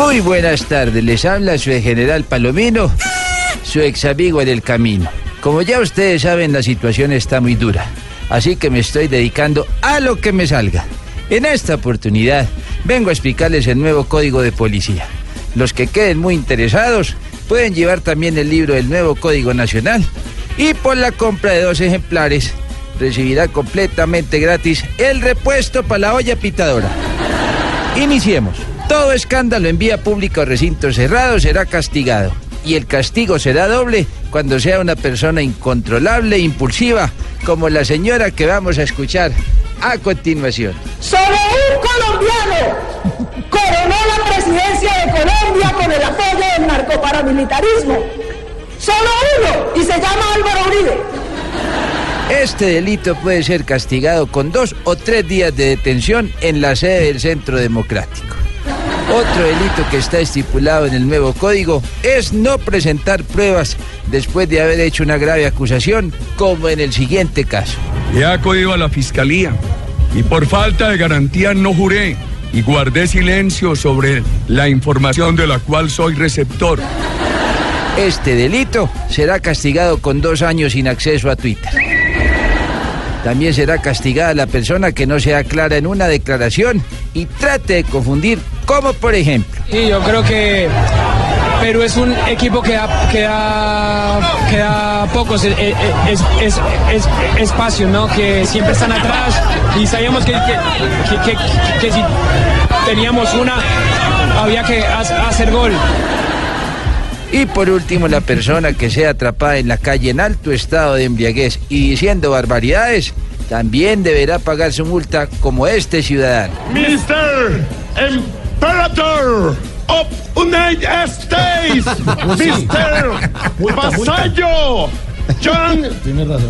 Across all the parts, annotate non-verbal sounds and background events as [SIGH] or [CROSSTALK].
Muy buenas tardes, les habla su general Palomino, su ex amigo en el camino. Como ya ustedes saben, la situación está muy dura, así que me estoy dedicando a lo que me salga. En esta oportunidad vengo a explicarles el nuevo código de policía. Los que queden muy interesados pueden llevar también el libro del nuevo Código Nacional y por la compra de dos ejemplares recibirá completamente gratis el repuesto para la olla pitadora. Iniciemos. Todo escándalo en vía pública o recinto cerrado será castigado. Y el castigo será doble cuando sea una persona incontrolable e impulsiva, como la señora que vamos a escuchar a continuación. Solo un colombiano coronó la presidencia de Colombia con el apoyo del narcoparamilitarismo. Solo uno y se llama Álvaro Uribe. Este delito puede ser castigado con dos o tres días de detención en la sede del Centro Democrático. Otro delito que está estipulado en el nuevo código es no presentar pruebas después de haber hecho una grave acusación, como en el siguiente caso. He acudido a la fiscalía y por falta de garantía no juré y guardé silencio sobre la información de la cual soy receptor. Este delito será castigado con dos años sin acceso a Twitter. También será castigada la persona que no sea clara en una declaración y trate de confundir, como por ejemplo. Y yo creo que Perú es un equipo que da, que da, que da pocos eh, eh, es- es- es- espacio, ¿no? Que siempre están atrás y sabíamos que, que, que- si teníamos una, había que ha- hacer gol. Y por último, la persona que sea atrapada en la calle en alto estado de embriaguez y diciendo barbaridades, también deberá pagar su multa como este ciudadano. Mr. Imperator of United States, [LAUGHS] Mr. Vasallo, John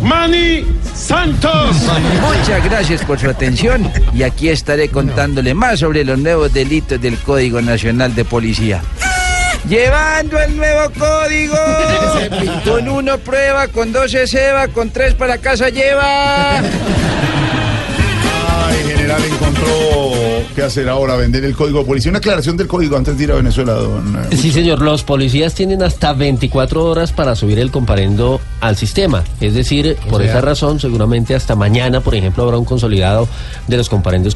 Manny Santos. Muchas gracias por su atención y aquí estaré contándole más sobre los nuevos delitos del Código Nacional de Policía. Llevando el nuevo código. [LAUGHS] Con uno prueba, con dos se ceba, con tres para casa lleva. Ay, general encontró qué hacer ahora, vender el código de policía. Una aclaración del código antes de ir a Venezuela, don. eh, Sí, señor, los policías tienen hasta 24 horas para subir el comparendo al sistema. Es decir, por esa razón, seguramente hasta mañana, por ejemplo, habrá un consolidado de los comparendos